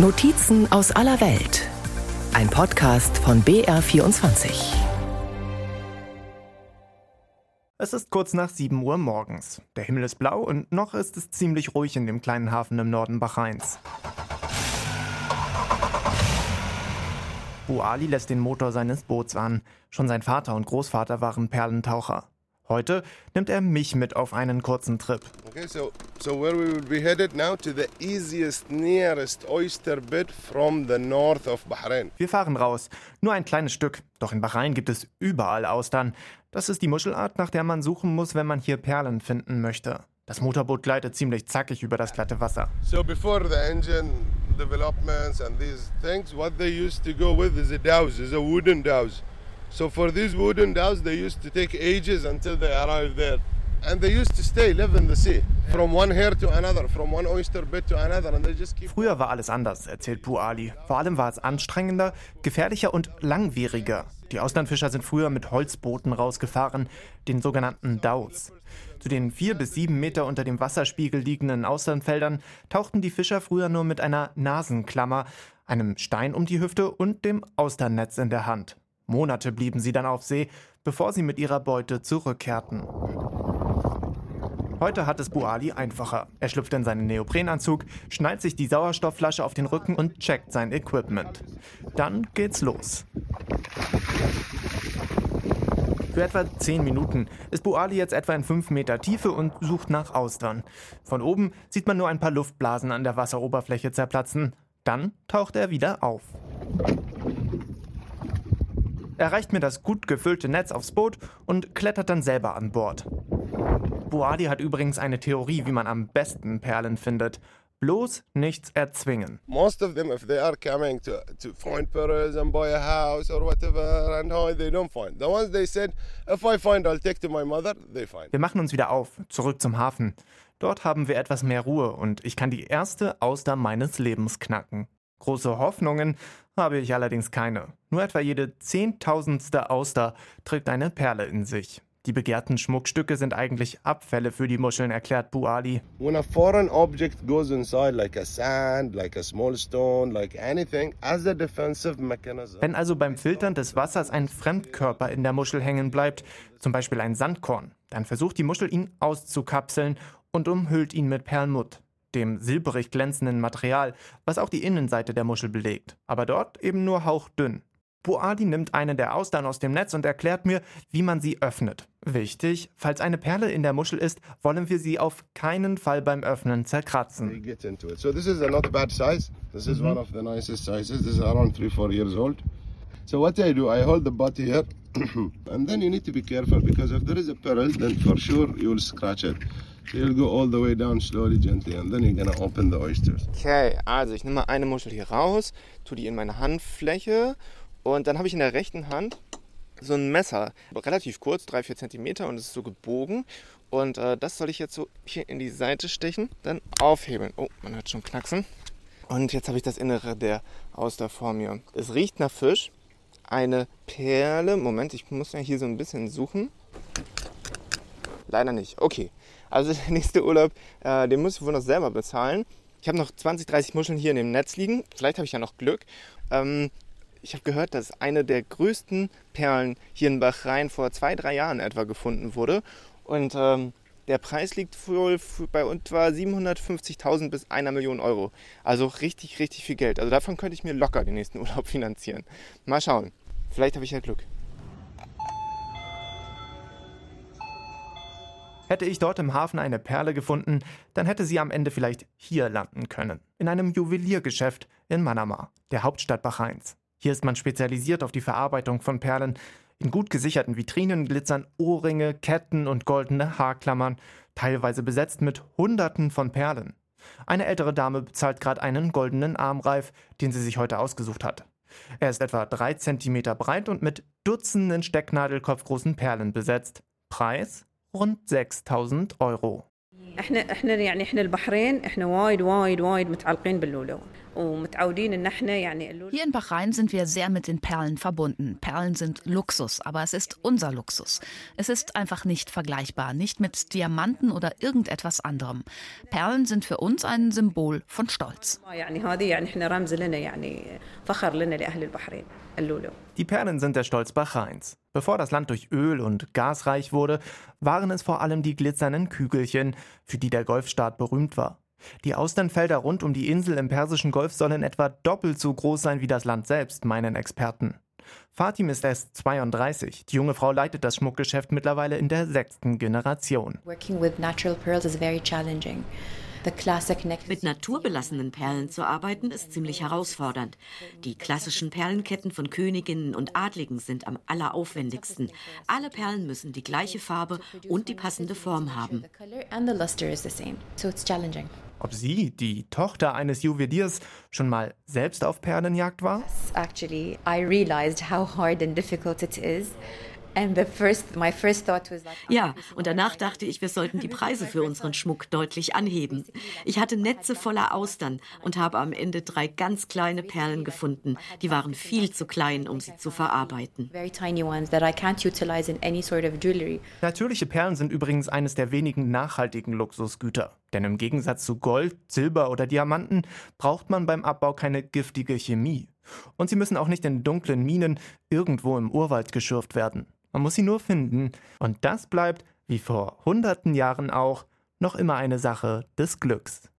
Notizen aus aller Welt. Ein Podcast von BR24. Es ist kurz nach 7 Uhr morgens. Der Himmel ist blau und noch ist es ziemlich ruhig in dem kleinen Hafen im Norden Bahrains. Buali lässt den Motor seines Boots an. Schon sein Vater und Großvater waren Perlentaucher. Heute nimmt er mich mit auf einen kurzen Trip. Okay, so so where we will be headed now to the easiest nearest oyster bed from the north of Bahrain. Wir fahren raus, nur ein kleines Stück. Doch in Bahrain gibt es überall Austern. Das ist die Muschelart, nach der man suchen muss, wenn man hier Perlen finden möchte. Das Motorboot gleitet ziemlich zackig über das glatte Wasser. So before the engine developments and these things, what they used to go with is a dowse, is a wooden dowse. So for these wooden dhows, they used to take ages until they arrived there. Früher war alles anders, erzählt Puali. Vor allem war es anstrengender, gefährlicher und langwieriger. Die Auslandfischer sind früher mit Holzbooten rausgefahren, den sogenannten Daus. Zu den vier bis sieben Meter unter dem Wasserspiegel liegenden Auslandfeldern tauchten die Fischer früher nur mit einer Nasenklammer, einem Stein um die Hüfte und dem Austernetz in der Hand. Monate blieben sie dann auf See, bevor sie mit ihrer Beute zurückkehrten. Heute hat es Buali einfacher. Er schlüpft in seinen Neoprenanzug, schnallt sich die Sauerstoffflasche auf den Rücken und checkt sein Equipment. Dann geht's los. Für etwa 10 Minuten ist Buali jetzt etwa in 5 Meter Tiefe und sucht nach Austern. Von oben sieht man nur ein paar Luftblasen an der Wasseroberfläche zerplatzen. Dann taucht er wieder auf. Er reicht mir das gut gefüllte Netz aufs Boot und klettert dann selber an Bord. Boadi hat übrigens eine Theorie, wie man am besten Perlen findet. Bloß nichts erzwingen. Most of them, if they are coming to, to find pearls and buy a house or whatever, and how they don't find. The ones they said, if I find, I'll take to my mother, they find. Wir machen uns wieder auf, zurück zum Hafen. Dort haben wir etwas mehr Ruhe und ich kann die erste Auster meines Lebens knacken. Große Hoffnungen habe ich allerdings keine. Nur etwa jede zehntausendste Auster trägt eine Perle in sich. Die begehrten Schmuckstücke sind eigentlich Abfälle für die Muscheln, erklärt Buali. When a foreign object goes inside, like a sand, like a small stone, like anything, as a defensive mechanism. Wenn also beim Filtern des Wassers ein Fremdkörper in der Muschel hängen bleibt, zum Beispiel ein Sandkorn, dann versucht die Muschel ihn auszukapseln und umhüllt ihn mit Perlmutt dem silberig glänzenden Material, was auch die Innenseite der Muschel belegt, aber dort eben nur hauchdünn. Boadi nimmt eine der Austern aus dem Netz und erklärt mir, wie man sie öffnet. Wichtig, falls eine Perle in der Muschel ist, wollen wir sie auf keinen Fall beim Öffnen zerkratzen. So this is a not bad size. This is one of the nicest sizes. This is around 3 4 years old. So what I do, I hold the butt here and then you need to be careful because if there is a pearl, then for sure you will scratch it. You'll go all the way down slowly, gently, and then you're gonna open the oysters. Okay, also ich nehme mal eine Muschel hier raus, tue die in meine Handfläche und dann habe ich in der rechten Hand so ein Messer, relativ kurz, 3-4 cm und es ist so gebogen. Und äh, das soll ich jetzt so hier in die Seite stechen, dann aufhebeln. Oh, man hört schon knacksen. Und jetzt habe ich das Innere der Auster vor mir. Es riecht nach Fisch. Eine Perle. Moment, ich muss ja hier so ein bisschen suchen. Leider nicht. Okay. Also der nächste Urlaub, äh, den muss ich wohl noch selber bezahlen. Ich habe noch 20, 30 Muscheln hier in dem Netz liegen. Vielleicht habe ich ja noch Glück. Ähm, ich habe gehört, dass eine der größten Perlen hier in Bahrain vor zwei, drei Jahren etwa gefunden wurde. Und ähm, der Preis liegt wohl bei etwa 750.000 bis einer Million Euro. Also richtig, richtig viel Geld. Also davon könnte ich mir locker den nächsten Urlaub finanzieren. Mal schauen. Vielleicht habe ich ja Glück. Hätte ich dort im Hafen eine Perle gefunden, dann hätte sie am Ende vielleicht hier landen können. In einem Juweliergeschäft in Manama, der Hauptstadt Bahrains. Hier ist man spezialisiert auf die Verarbeitung von Perlen. In gut gesicherten Vitrinen glitzern Ohrringe, Ketten und goldene Haarklammern, teilweise besetzt mit Hunderten von Perlen. Eine ältere Dame bezahlt gerade einen goldenen Armreif, den sie sich heute ausgesucht hat. Er ist etwa drei Zentimeter breit und mit Dutzenden stecknadelkopfgroßen Perlen besetzt. Preis rund 6000 Euro. إحنا إحنا يعني إحنا البحرين إحنا وايد وايد وايد متعلقين باللولو Hier in Bahrain sind wir sehr mit den Perlen verbunden. Perlen sind Luxus, aber es ist unser Luxus. Es ist einfach nicht vergleichbar, nicht mit Diamanten oder irgendetwas anderem. Perlen sind für uns ein Symbol von Stolz. Die Perlen sind der Stolz Bahrains. Bevor das Land durch Öl und Gas reich wurde, waren es vor allem die glitzernden Kügelchen, für die der Golfstaat berühmt war. Die Austernfelder rund um die Insel im Persischen Golf sollen etwa doppelt so groß sein wie das Land selbst, meinen Experten. Fatim ist erst 32. Die junge Frau leitet das Schmuckgeschäft mittlerweile in der sechsten Generation. Working with natural pearls is very challenging. Mit naturbelassenen Perlen zu arbeiten ist ziemlich herausfordernd. Die klassischen Perlenketten von Königinnen und Adligen sind am alleraufwendigsten. Alle Perlen müssen die gleiche Farbe und die passende Form haben. Ob sie, die Tochter eines Juweliers, schon mal selbst auf Perlenjagd war? Actually, I realized how hard and difficult it is. Ja, und danach dachte ich, wir sollten die Preise für unseren Schmuck deutlich anheben. Ich hatte Netze voller Austern und habe am Ende drei ganz kleine Perlen gefunden. Die waren viel zu klein, um sie zu verarbeiten. Natürliche Perlen sind übrigens eines der wenigen nachhaltigen Luxusgüter. Denn im Gegensatz zu Gold, Silber oder Diamanten braucht man beim Abbau keine giftige Chemie. Und sie müssen auch nicht in dunklen Minen irgendwo im Urwald geschürft werden. Man muss sie nur finden. Und das bleibt, wie vor hunderten Jahren auch, noch immer eine Sache des Glücks.